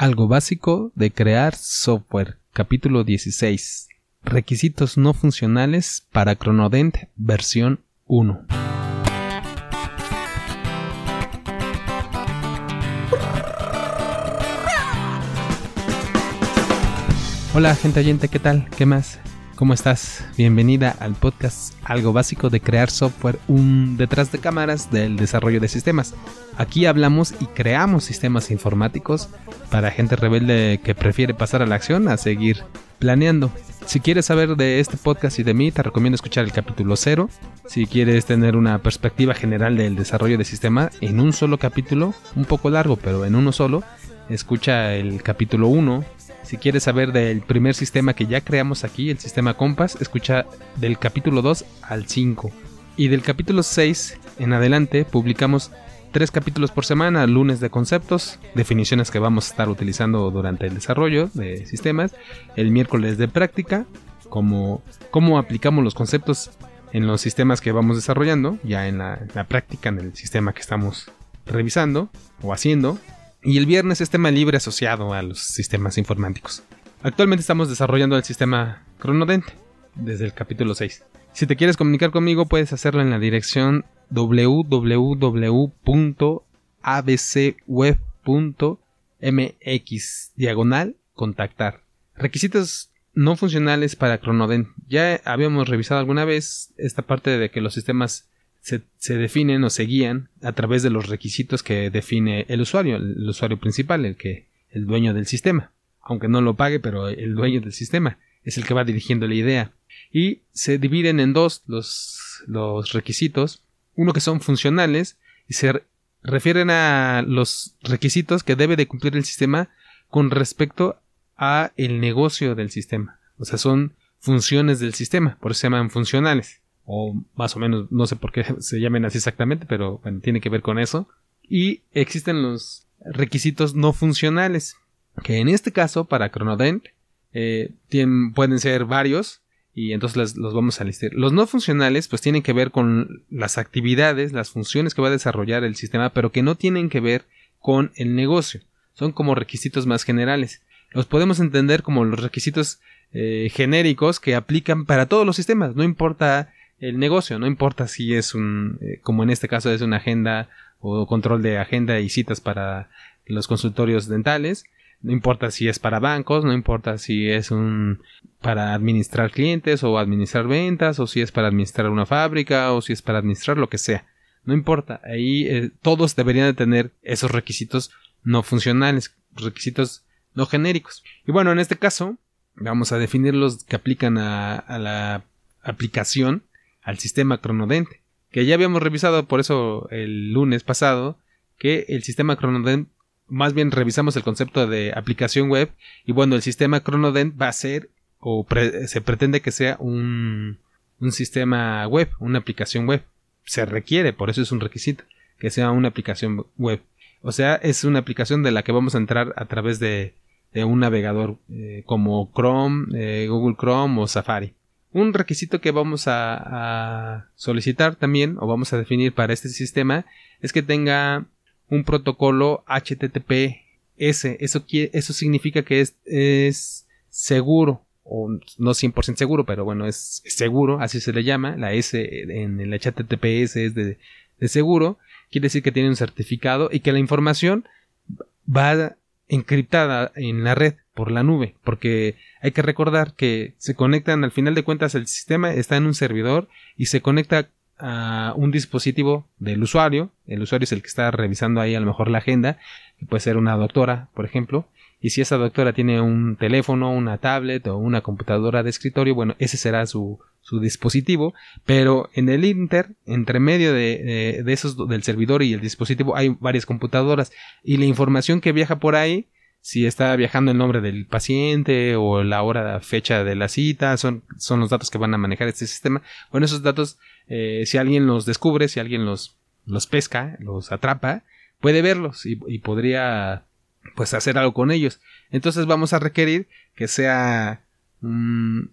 Algo básico de crear software, capítulo 16. Requisitos no funcionales para Chronodent versión 1. Hola gente oyente, ¿qué tal? ¿Qué más? ¿Cómo estás? Bienvenida al podcast Algo básico de crear software, un detrás de cámaras del desarrollo de sistemas. Aquí hablamos y creamos sistemas informáticos para gente rebelde que prefiere pasar a la acción a seguir planeando. Si quieres saber de este podcast y de mí, te recomiendo escuchar el capítulo 0. Si quieres tener una perspectiva general del desarrollo de sistema en un solo capítulo, un poco largo, pero en uno solo, escucha el capítulo 1 si quieres saber del primer sistema que ya creamos aquí, el sistema Compass, escucha del capítulo 2 al 5. Y del capítulo 6 en adelante publicamos tres capítulos por semana, lunes de conceptos, definiciones que vamos a estar utilizando durante el desarrollo de sistemas, el miércoles de práctica, como cómo aplicamos los conceptos en los sistemas que vamos desarrollando, ya en la, la práctica en el sistema que estamos revisando o haciendo, y el viernes es tema libre asociado a los sistemas informáticos. Actualmente estamos desarrollando el sistema Cronodent desde el capítulo 6. Si te quieres comunicar conmigo puedes hacerlo en la dirección www.abcweb.mx diagonal contactar. Requisitos no funcionales para Cronodent. Ya habíamos revisado alguna vez esta parte de que los sistemas se, definen o se guían a través de los requisitos que define el usuario, el, usuario principal, el que el dueño del sistema, aunque no lo pague, pero el dueño del sistema es el que va dirigiendo la idea. Y se dividen en dos los, los requisitos, uno que son funcionales y se refieren a los requisitos que debe de cumplir el sistema con respecto a el negocio del sistema. O sea, son funciones del sistema, por eso se llaman funcionales o más o menos, no sé por qué se llamen así exactamente, pero bueno, tiene que ver con eso. Y existen los requisitos no funcionales, que en este caso para Chronodent eh, pueden ser varios y entonces los vamos a listar. Los no funcionales pues tienen que ver con las actividades, las funciones que va a desarrollar el sistema, pero que no tienen que ver con el negocio. Son como requisitos más generales. Los podemos entender como los requisitos eh, genéricos que aplican para todos los sistemas, no importa el negocio, no importa si es un, eh, como en este caso es una agenda o control de agenda y citas para los consultorios dentales, no importa si es para bancos, no importa si es un para administrar clientes o administrar ventas o si es para administrar una fábrica o si es para administrar lo que sea. No importa, ahí eh, todos deberían de tener esos requisitos no funcionales, requisitos no genéricos. Y bueno, en este caso vamos a definir los que aplican a la aplicación al sistema Cronodent, que ya habíamos revisado por eso el lunes pasado, que el sistema Cronodent, más bien revisamos el concepto de aplicación web, y bueno, el sistema Cronodent va a ser, o se pretende que sea un, un sistema web, una aplicación web. Se requiere, por eso es un requisito, que sea una aplicación web. O sea, es una aplicación de la que vamos a entrar a través de, de un navegador eh, como Chrome, eh, Google Chrome o Safari. Un requisito que vamos a, solicitar también o vamos a definir para este sistema es que tenga un protocolo HTTPS. Eso, eso significa que es, es seguro o no 100% seguro, pero bueno, es seguro, así se le llama. La S en el HTTPS es de, de seguro. Quiere decir que tiene un certificado y que la información va encriptada en la red por la nube, porque hay que recordar que se conectan al final de cuentas el sistema está en un servidor y se conecta a un dispositivo del usuario, el usuario es el que está revisando ahí a lo mejor la agenda, que puede ser una doctora, por ejemplo, y si esa doctora tiene un teléfono, una tablet o una computadora de escritorio, bueno, ese será su, su dispositivo, pero en el Inter, entre medio de, de, esos del servidor y el dispositivo, hay varias computadoras y la información que viaja por ahí, si está viajando el nombre del paciente o la hora, fecha de la cita, son, son los datos que van a manejar este sistema. Bueno, esos datos, eh, si alguien los descubre, si alguien los, los pesca, los atrapa, puede verlos y podría pues hacer algo con ellos. Entonces vamos a requerir que sea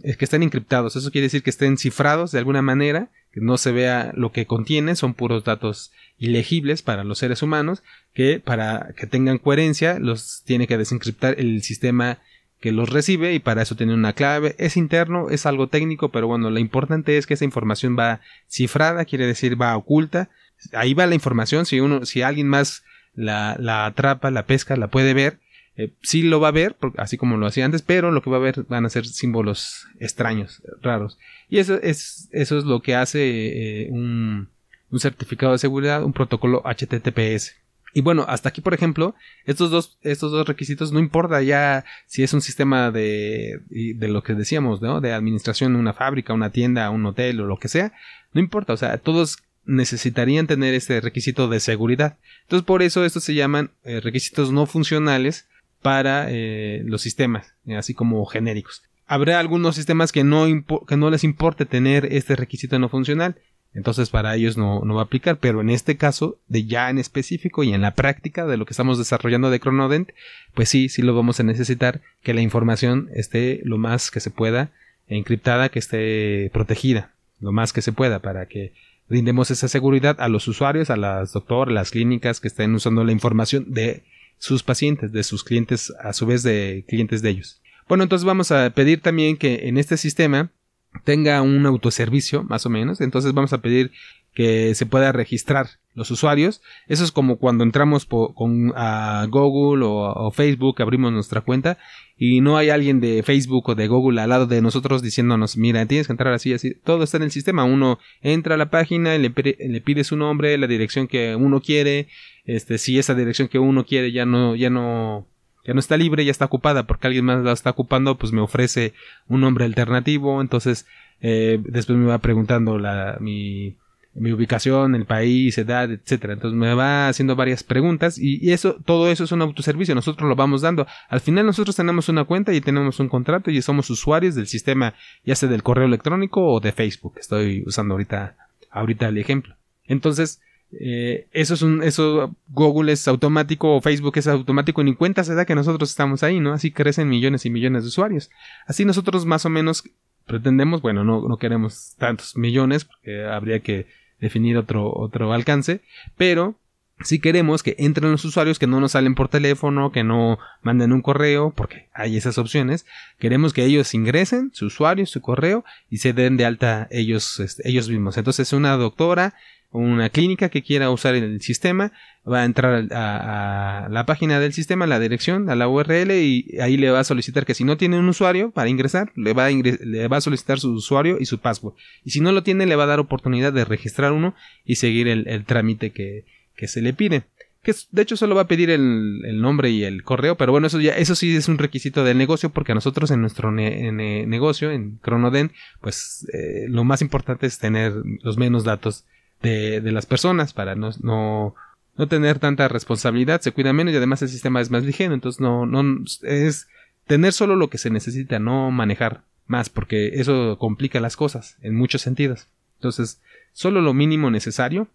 es que estén encriptados. Eso quiere decir que estén cifrados de alguna manera, que no se vea lo que contiene, son puros datos ilegibles para los seres humanos, que para que tengan coherencia los tiene que desencriptar el sistema que los recibe y para eso tiene una clave. Es interno, es algo técnico, pero bueno, lo importante es que esa información va cifrada, quiere decir va oculta. Ahí va la información, si uno, si alguien más la, la atrapa, la pesca, la puede ver, eh, sí lo va a ver, así como lo hacía antes, pero lo que va a ver van a ser símbolos extraños, raros. Y eso es, eso es lo que hace eh, un, un certificado de seguridad, un protocolo HTTPS. Y bueno, hasta aquí, por ejemplo, estos dos, estos dos requisitos, no importa ya si es un sistema de, de lo que decíamos, ¿no? De administración, una fábrica, una tienda, un hotel o lo que sea, no importa, o sea, todos necesitarían tener este requisito de seguridad. Entonces, por eso estos se llaman eh, requisitos no funcionales para eh, los sistemas, eh, así como genéricos. Habrá algunos sistemas que no, que no les importe tener este requisito no funcional, entonces para ellos no, no, va a aplicar, pero en este caso, de ya en específico y en la práctica de lo que estamos desarrollando de Chronodent, pues sí, sí lo vamos a necesitar que la información esté lo más que se pueda encriptada, que esté protegida, lo más que se pueda para que brindemos esa seguridad a los usuarios, a las doctores, las clínicas que estén usando la información de sus pacientes, de sus clientes, a su vez de clientes de ellos. Bueno, entonces vamos a pedir también que en este sistema tenga un autoservicio, más o menos. Entonces vamos a pedir que se pueda registrar los usuarios. Eso es como cuando entramos con, a Google o, Facebook, abrimos nuestra cuenta y no hay alguien de Facebook o de Google al lado de nosotros diciéndonos, mira, tienes que entrar así, así. Todo está en el sistema. Uno entra a la página, le, le pide su nombre, la dirección que uno quiere. Este, si esa dirección que uno quiere ya no, ya no ya no está libre, ya está ocupada porque alguien más la está ocupando, pues me ofrece un nombre alternativo, entonces eh, después me va preguntando la, mi, mi ubicación, el país, edad, etcétera. Entonces me va haciendo varias preguntas y, eso, todo eso es un autoservicio, nosotros lo vamos dando. Al final nosotros tenemos una cuenta y tenemos un contrato y somos usuarios del sistema, ya sea del correo electrónico o de Facebook. Estoy usando ahorita, ahorita el ejemplo. Entonces, eh, eso es un, eso Google es automático o Facebook es automático, ni cuenta se da que nosotros estamos ahí, ¿no? Así crecen millones y millones de usuarios. Así nosotros más o menos pretendemos, bueno, no, no queremos tantos millones, porque habría que definir otro, otro alcance, pero si queremos que entren los usuarios que no nos salen por teléfono, que no manden un correo, porque hay esas opciones, queremos que ellos ingresen su usuario, su correo y se den de alta ellos, este, ellos mismos. Entonces una doctora una clínica que quiera usar el sistema va a entrar a, la página del sistema, la dirección, a la URL y ahí le va a solicitar que si no tiene un usuario para ingresar, le va a, le va a solicitar su usuario y su password. Y si no lo tiene, le va a dar oportunidad de registrar uno y seguir el, trámite que, se le pide. Que de hecho solo va a pedir el, nombre y el correo, pero bueno, eso ya, eso sí es un requisito del negocio, porque a nosotros en nuestro negocio, en Cronoden, pues eh, lo más importante es tener los menos datos de, las personas para no, no, no, tener tanta responsabilidad, se cuida menos y además el sistema es más ligero, entonces no, no es tener solo lo que se necesita, no manejar más, porque eso complica las cosas en muchos sentidos. Entonces, solo lo mínimo necesario,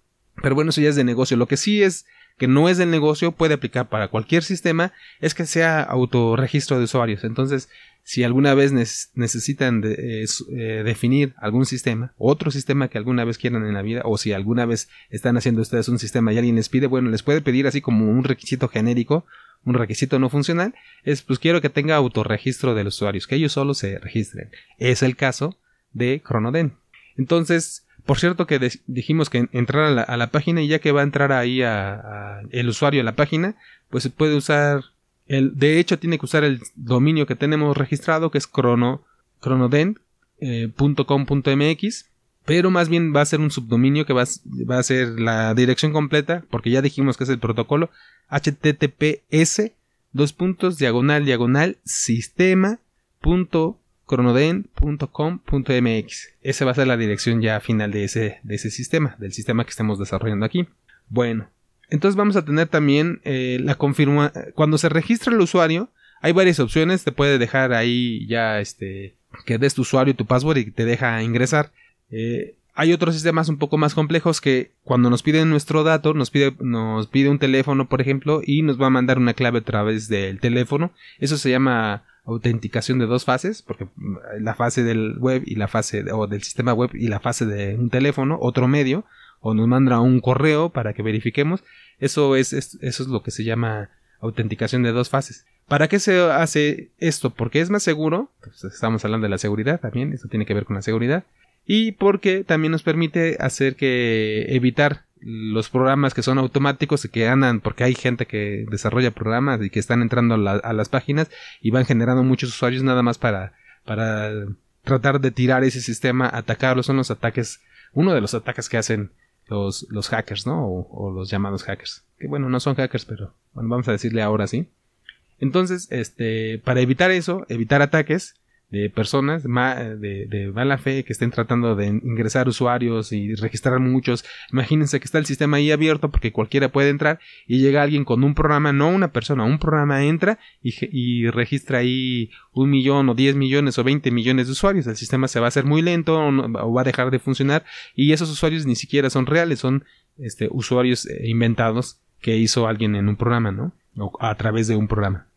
pero bueno, eso ya es de negocio. Lo que sí es que no es del negocio, puede aplicar para cualquier sistema, es que sea autorregistro de usuarios. Entonces, si alguna vez necesitan eh, eh, definir algún sistema, otro sistema que alguna vez quieran en la vida, o si alguna vez están haciendo ustedes un sistema y alguien les pide, bueno, les puede pedir así como un requisito genérico, un requisito no funcional, es pues quiero que tenga autorregistro de los usuarios, que ellos solo se registren. Es el caso de Chronoden. Entonces, por cierto que dijimos que entrar a la, página y ya que va a entrar ahí el usuario a la página, pues puede usar de hecho, tiene que usar el dominio que tenemos registrado, que es crono, cronoden.com.mx, pero más bien va a ser un subdominio que va, a ser la dirección completa, porque ya dijimos que es el protocolo https dos puntos diagonal diagonal sistema Esa va a ser la dirección ya final de ese, de ese sistema, del sistema que estamos desarrollando aquí. Bueno, entonces vamos a tener también eh, la confirma. Cuando se registra el usuario, hay varias opciones. Te puede dejar ahí ya este que des tu usuario y tu password y te deja ingresar. Eh, hay otros sistemas un poco más complejos que cuando nos piden nuestro dato, nos pide, nos pide un teléfono, por ejemplo, y nos va a mandar una clave a través del teléfono. Eso se llama autenticación de dos fases, porque mm, la fase del web y la fase o del sistema web y la fase de un teléfono, otro medio, o nos manda un correo para que verifiquemos. Eso es, eso es lo que se llama autenticación de dos fases. ¿Para qué se hace esto? Porque es más seguro, pues, estamos hablando de la seguridad también, esto tiene que ver con la seguridad, y porque también nos permite hacer que evitar los programas que son automáticos y que andan, porque hay gente que desarrolla programas y que están entrando a, las páginas y van generando muchos usuarios nada más para, para tratar de tirar ese sistema, atacarlo, son los ataques, uno de los ataques que hacen los, los hackers, ¿no? O, o, los llamados hackers. Que bueno, no son hackers, pero bueno, vamos a decirle ahora sí. Entonces, este, para evitar eso, evitar ataques, de personas de, de, mala fe que estén tratando de ingresar usuarios y registrar muchos. Imagínense que está el sistema ahí abierto porque cualquiera puede entrar y llega alguien con un programa, no una persona, un programa entra y, registra ahí un millón o diez millones o veinte millones de usuarios. El sistema se va a hacer muy lento o, va a dejar de funcionar y esos usuarios ni siquiera son reales, son este, usuarios eh, inventados que hizo alguien en un programa, ¿no? O a través de un programa.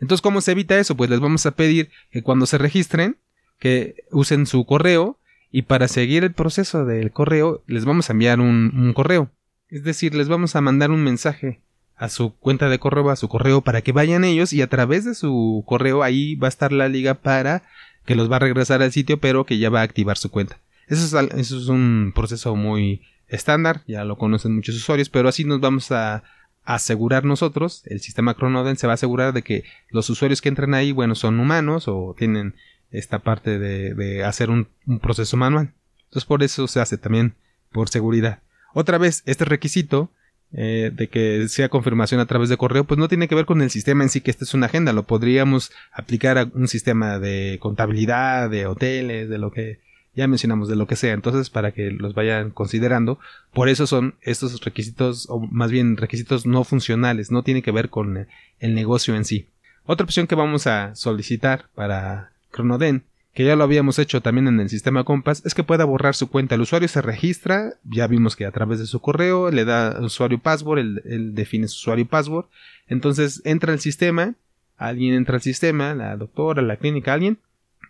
Entonces, ¿cómo se evita eso? Pues les vamos a pedir que cuando se registren, que usen su correo y para seguir el proceso del correo, les vamos a enviar un, correo. Es decir, les vamos a mandar un mensaje a su cuenta de correo, a su correo, para que vayan ellos y a través de su correo ahí va a estar la liga para que los va a regresar al sitio, pero que ya va a activar su cuenta. Eso es, un proceso muy estándar, ya lo conocen muchos usuarios, pero así nos vamos a asegurar nosotros, el sistema Chronoden se va a asegurar de que los usuarios que entran ahí, bueno, son humanos o tienen esta parte de, hacer un, proceso manual. Entonces por eso se hace también por seguridad. Otra vez, este requisito eh, de que sea confirmación a través de correo, pues no tiene que ver con el sistema en sí, que esta es una agenda, lo podríamos aplicar a un sistema de contabilidad, de hoteles, de lo que ya mencionamos de lo que sea, entonces para que los vayan considerando, por eso son estos requisitos, o más bien requisitos no funcionales, no tiene que ver con el negocio en sí. Otra opción que vamos a solicitar para Chronoden, que ya lo habíamos hecho también en el sistema Compass, es que pueda borrar su cuenta. El usuario se registra, ya vimos que a través de su correo le da usuario password, él, define su usuario password, entonces entra al sistema, alguien entra al sistema, la doctora, la clínica, alguien,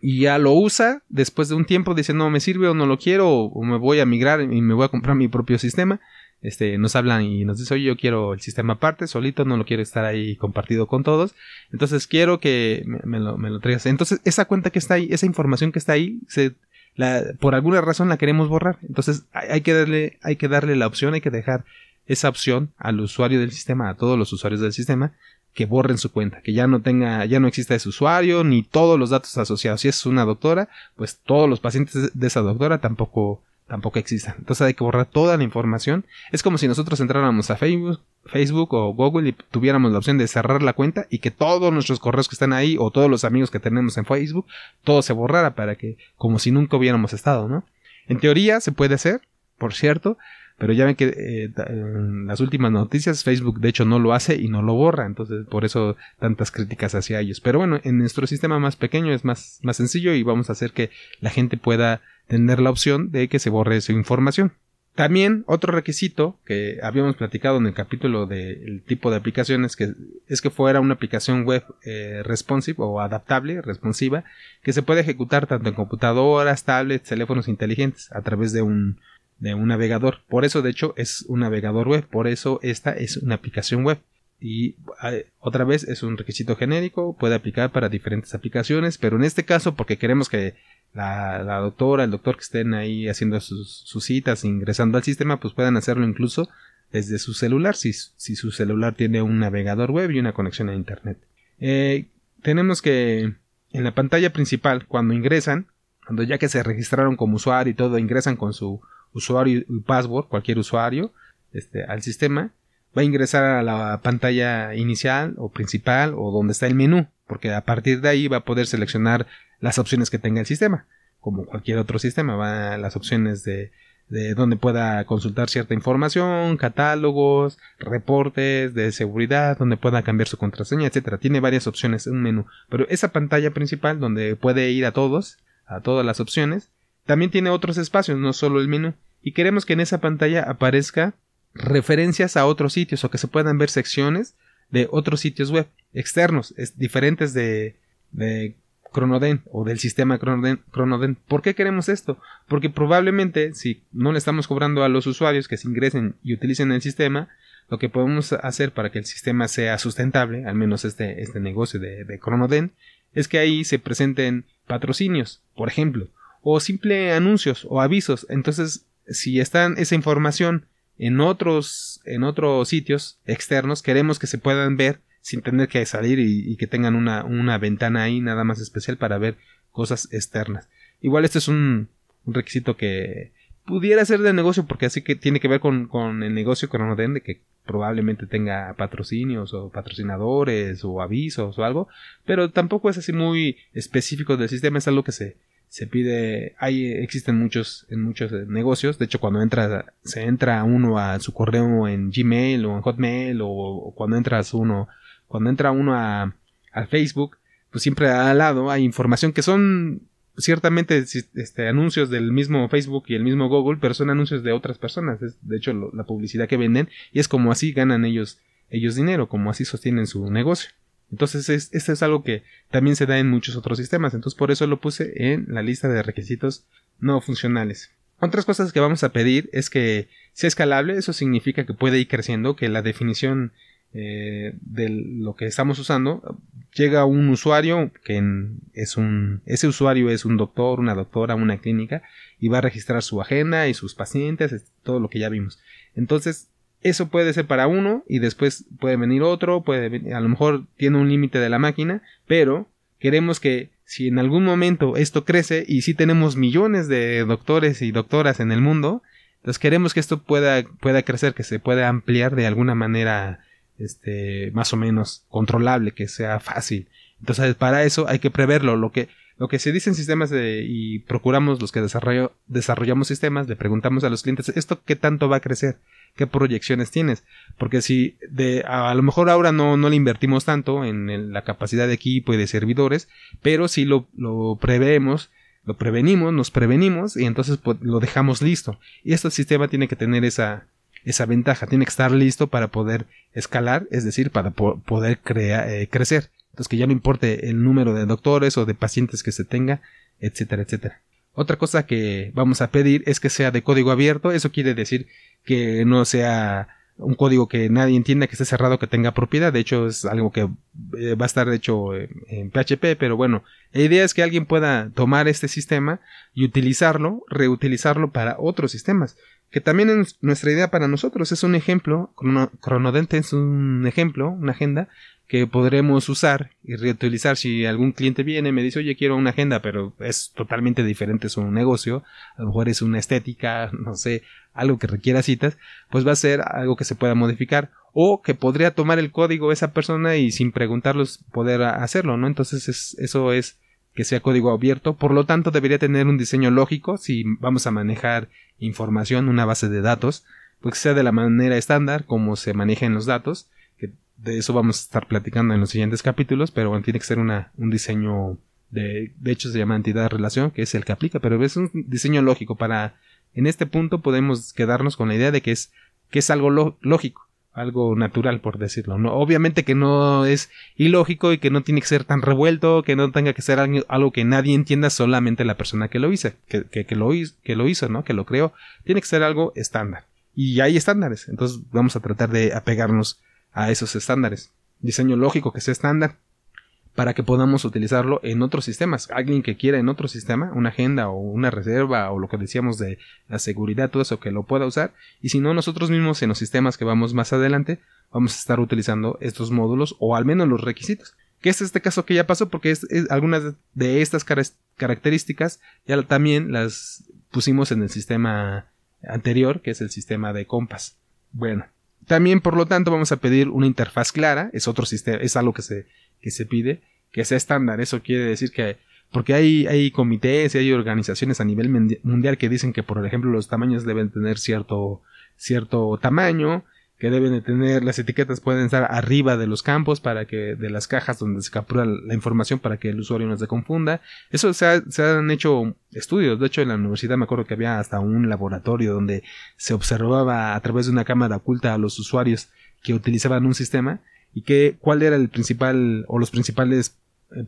y ya lo usa, después de un tiempo dice no me sirve o no lo quiero o, me voy a migrar y me voy a comprar mi propio sistema. Este, nos hablan y nos dice, oye, yo quiero el sistema aparte, solito, no lo quiero estar ahí compartido con todos. Entonces quiero que me, lo, traigas. Entonces, esa cuenta que está ahí, esa información que está ahí, se, la, por alguna razón la queremos borrar. Entonces, hay, que darle, hay que darle la opción, hay que dejar esa opción al usuario del sistema, a todos los usuarios del sistema, que borren su cuenta, que ya no tenga, ya no exista ese usuario, ni todos los datos asociados. Si es una doctora, pues todos los pacientes de esa doctora tampoco, tampoco existan. Entonces hay que borrar toda la información. Es como si nosotros entráramos a Facebook, Facebook o Google y tuviéramos la opción de cerrar la cuenta y que todos nuestros correos que están ahí o todos los amigos que tenemos en Facebook, todo se borrara para que, como si nunca hubiéramos estado, ¿no? En teoría se puede hacer, por cierto, pero ya ven que eh, en las últimas noticias Facebook de hecho no lo hace y no lo borra. Entonces por eso tantas críticas hacia ellos. Pero bueno, en nuestro sistema más pequeño es más, más sencillo y vamos a hacer que la gente pueda tener la opción de que se borre su información. También otro requisito que habíamos platicado en el capítulo del tipo de aplicaciones que es que fuera una aplicación web eh, responsive o adaptable, responsiva, que se puede ejecutar tanto en computadoras, tablets, teléfonos inteligentes a través de un de un navegador. Por eso, de hecho, es un navegador web. Por eso, esta es una aplicación web. Y eh, otra vez es un requisito genérico, puede aplicar para diferentes aplicaciones, pero en este caso, porque queremos que la, doctora, el doctor que estén ahí haciendo sus, citas, ingresando al sistema, pues puedan hacerlo incluso desde su celular, si, si, su celular tiene un navegador web y una conexión a Internet. Eh, tenemos que en la pantalla principal, cuando ingresan, cuando ya que se registraron como usuario y todo, ingresan con su usuario y password, cualquier usuario, este, al sistema, va a ingresar a la pantalla inicial o principal o donde está el menú, porque a partir de ahí va a poder seleccionar las opciones que tenga el sistema, como cualquier otro sistema, va a las opciones de, de donde pueda consultar cierta información, catálogos, reportes de seguridad, donde pueda cambiar su contraseña, etcétera. Tiene varias opciones un menú, pero esa pantalla principal donde puede ir a todos, a todas las opciones, también tiene otros espacios, no solo el menú. Y queremos que en esa pantalla aparezca referencias a otros sitios o que se puedan ver secciones de otros sitios web externos, es, diferentes de, de Cronoden o del sistema Cronoden, ¿Por qué queremos esto? Porque probablemente si no le estamos cobrando a los usuarios que se ingresen y utilicen el sistema, lo que podemos hacer para que el sistema sea sustentable, al menos este, este negocio de, de Cronoden, es que ahí se presenten patrocinios, por ejemplo, o simple anuncios o avisos. Entonces, si están esa información en otros, en otros sitios externos, queremos que se puedan ver sin tener que salir y, que tengan una, una, ventana ahí nada más especial para ver cosas externas. Igual este es un, requisito que pudiera ser de negocio porque así que tiene que ver con, con el negocio Cronoden de que probablemente tenga patrocinios o patrocinadores o avisos o algo, pero tampoco es así muy específico del sistema, es algo que se, se pide, hay, existen muchos, en muchos eh, negocios, de hecho cuando entra, se entra uno a su correo en Gmail o en Hotmail o cuando entras uno cuando entra uno a, Facebook, pues siempre al lado hay información que son ciertamente este, anuncios del mismo Facebook y el mismo Google, pero son anuncios de otras personas. Es, de hecho, la publicidad que venden y es como así ganan ellos, ellos dinero, como así sostienen su negocio. Entonces, esto es algo que también se da en muchos otros sistemas. Entonces, por eso lo puse en la lista de requisitos no funcionales. Otras cosas que vamos a pedir es que sea escalable, eso significa que puede ir creciendo, que la definición eh, de lo que estamos usando, llega un usuario que es un, ese usuario es un doctor, una doctora, una clínica y va a registrar su agenda y sus pacientes, todo lo que ya vimos. Entonces, eso puede ser para uno y después puede venir otro, puede a lo mejor tiene un límite de la máquina, pero queremos que si en algún momento esto crece y si tenemos millones de doctores y doctoras en el mundo, entonces queremos que esto pueda, pueda crecer, que se pueda ampliar de alguna manera este, más o menos controlable, que sea fácil. Entonces, para eso hay que preverlo. Lo que, lo que se dice en sistemas de, y procuramos los que desarrollo, desarrollamos sistemas, le preguntamos a los clientes, ¿esto qué tanto va a crecer? ¿Qué proyecciones tienes? Porque si de, a, lo mejor ahora no, no le invertimos tanto en la capacidad de equipo y de servidores, pero si lo, lo preveemos, lo prevenimos, nos prevenimos y entonces pues, lo dejamos listo. Y este sistema tiene que tener esa, esa ventaja. Tiene que estar listo para poder escalar, es decir, para poder eh, crecer. Entonces que ya no importe el número de doctores o de pacientes que se tenga, etcétera, etcétera. Otra cosa que vamos a pedir es que sea de código abierto. Eso quiere decir que no sea un código que nadie entienda, que esté cerrado, que tenga propiedad. De hecho, es algo que eh, va a estar hecho en PHP, pero bueno, la idea es que alguien pueda tomar este sistema y utilizarlo, reutilizarlo para otros sistemas que también es nuestra idea para nosotros. Es un ejemplo, Cronodente es un ejemplo, una agenda que podremos usar y reutilizar. Si algún cliente viene y me dice, oye, quiero una agenda, pero es totalmente diferente su negocio, a lo mejor es una estética, no sé, algo que requiera citas, pues va a ser algo que se pueda modificar. O que podría tomar el código esa persona y sin preguntarlos poder hacerlo, ¿no? Entonces eso es que sea código abierto, por lo tanto debería tener un diseño lógico. Si vamos a manejar información, una base de datos, pues sea de la manera estándar como se maneja en los datos, de eso vamos a estar platicando en los siguientes capítulos, pero bueno, tiene que ser una, un diseño de, de hecho se llama entidad de relación, que es el que aplica, pero es un diseño lógico para, en este punto podemos quedarnos con la idea de que es, que es algo lógico algo natural por decirlo no obviamente que no es ilógico y que no tiene que ser tan revuelto que no tenga que ser algo que nadie entienda solamente la persona que lo hizo que, que, lo, que lo hizo no que lo creó. Tiene que ser algo estándar. Y hay estándares. Entonces vamos a tratar de apegarnos a esos estándares diseño lógico que sea estándar para que podamos utilizarlo en otros sistemas. Alguien que quiera en otro sistema, una agenda o una reserva o lo que decíamos de la seguridad, todo eso que lo pueda usar. Y si no, nosotros mismos en los sistemas que vamos más adelante, vamos a estar utilizando estos módulos o al menos los requisitos. Que es este caso que ya pasó porque es, algunas de estas características ya también las pusimos en el sistema anterior, que es el sistema de compas. Bueno, también por lo tanto vamos a pedir una interfaz clara, es otro sistema, es algo que se que se pide que sea estándar. Eso quiere decir que porque hay, hay comités y hay organizaciones a nivel mundial que dicen que, por ejemplo, los tamaños deben tener cierto, cierto tamaño, que deben de tener, las etiquetas pueden estar arriba de los campos para que, de las cajas donde se captura la información para que el usuario no se confunda. Eso se, se han hecho estudios. De hecho, en la universidad me acuerdo que había hasta un laboratorio donde se observaba a través de una cámara oculta a los usuarios que utilizaban un sistema y que, cuál era el principal o los principales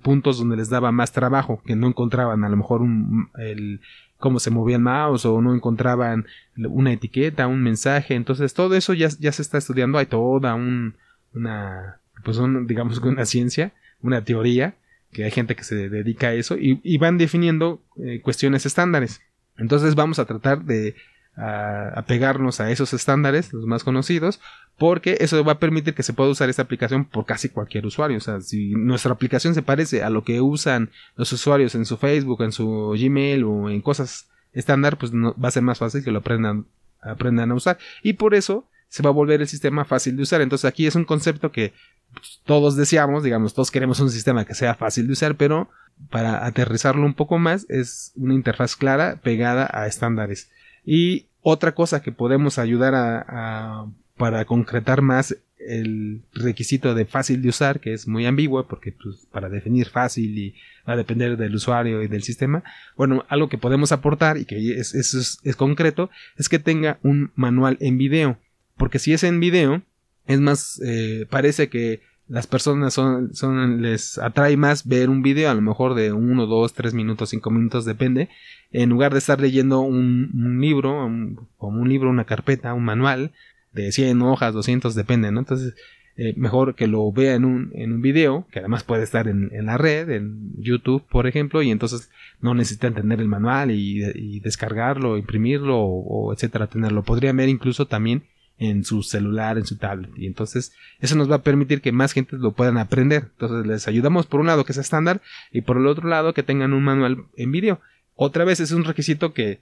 puntos donde les daba más trabajo, que no encontraban a lo mejor un, el, cómo se movía el mouse o no encontraban una etiqueta, un mensaje. Entonces todo eso ya, ya se está estudiando. Hay toda un, una, pues un, digamos que una ciencia, una teoría, que hay gente que se dedica a eso y, van definiendo eh, cuestiones estándares. Entonces vamos a tratar de apegarnos a esos estándares, los más conocidos, porque eso va a permitir que se pueda usar esta aplicación por casi cualquier usuario. O sea, si nuestra aplicación se parece a lo que usan los usuarios en su Facebook, en su Gmail o en cosas estándar, pues va a ser más fácil que lo aprendan, aprendan a usar. Y por eso se va a volver el sistema fácil de usar. Entonces aquí es un concepto que pues, todos deseamos, digamos, todos queremos un sistema que sea fácil de usar, pero para aterrizarlo un poco más es una interfaz clara pegada a estándares. Y otra cosa que podemos ayudar a, para concretar más el requisito de fácil de usar, que es muy ambiguo, porque pues, para definir fácil y va a depender del usuario y del sistema. Bueno, algo que podemos aportar y que es, es, concreto es que tenga un manual en video, porque si es en video, es más, eh, parece que las personas son, son, les atrae más ver un video, a lo mejor de uno, dos, tres minutos, cinco minutos, depende, en lugar de estar leyendo un, libro, como un libro, una carpeta, un manual de 100 hojas, 200, depende, ¿no? Entonces, eh, mejor que lo vea en un, en un video, que además puede estar en, la red, en YouTube, por ejemplo, y entonces no necesitan tener el manual y, descargarlo, imprimirlo o, o, etcétera, tenerlo. Podría ver incluso también en su celular, en su tablet. Y entonces eso nos va a permitir que más gente lo puedan aprender. Entonces les ayudamos por un lado que sea estándar y por el otro lado que tengan un manual en vídeo. Otra vez es un requisito que,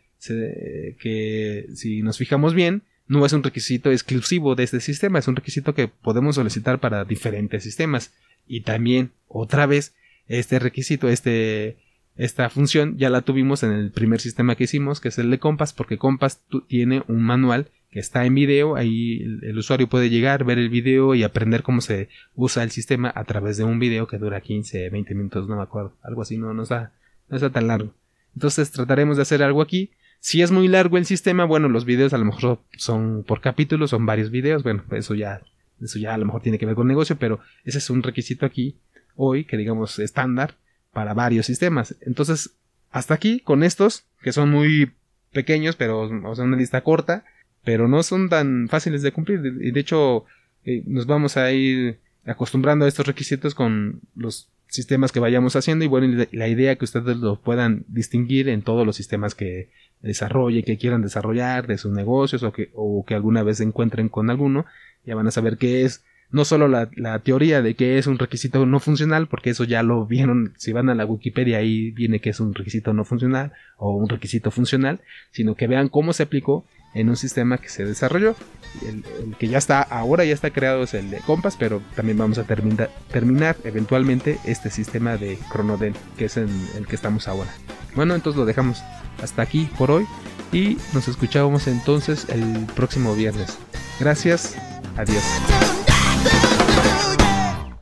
que si nos fijamos bien, no es un requisito exclusivo de este sistema, es un requisito que podemos solicitar para diferentes sistemas. Y también, otra vez, este requisito, este, esta función ya la tuvimos en el primer sistema que hicimos, que es el de Compass, porque Compass tiene un manual que está en video, ahí el, usuario puede llegar, ver el video y aprender cómo se usa el sistema a través de un video que dura 15, 20 minutos, no me acuerdo, algo así, no, no, está, no está tan largo. Entonces trataremos de hacer algo aquí. Si es muy largo el sistema, bueno, los videos a lo mejor son por capítulo, son varios videos, bueno, eso ya, eso ya a lo mejor tiene que ver con negocio, pero ese es un requisito aquí hoy, que digamos estándar para varios sistemas. Entonces, hasta aquí, con estos, que son muy pequeños, pero o una lista corta, pero no son tan fáciles de cumplir. Y de hecho, eh, nos vamos a ir acostumbrando a estos requisitos con los sistemas que vayamos haciendo y bueno, la idea que ustedes lo puedan distinguir en todos los sistemas que desarrolle, que quieran desarrollar de sus negocios o que, o que alguna vez se encuentren con alguno, ya van a saber qué es no solo la, la, teoría de que es un requisito no funcional, porque eso ya lo vieron, si van a la Wikipedia ahí viene que es un requisito no funcional o un requisito funcional, sino que vean cómo se aplicó en un sistema que se desarrolló. El, que ya está ahora, ya está creado es el de Compass, pero también vamos a terminar, eventualmente este sistema de Chronodel, que es en el que estamos ahora. Bueno, entonces lo dejamos hasta aquí por hoy y nos escuchamos entonces el próximo viernes. Gracias, adiós. Yeah.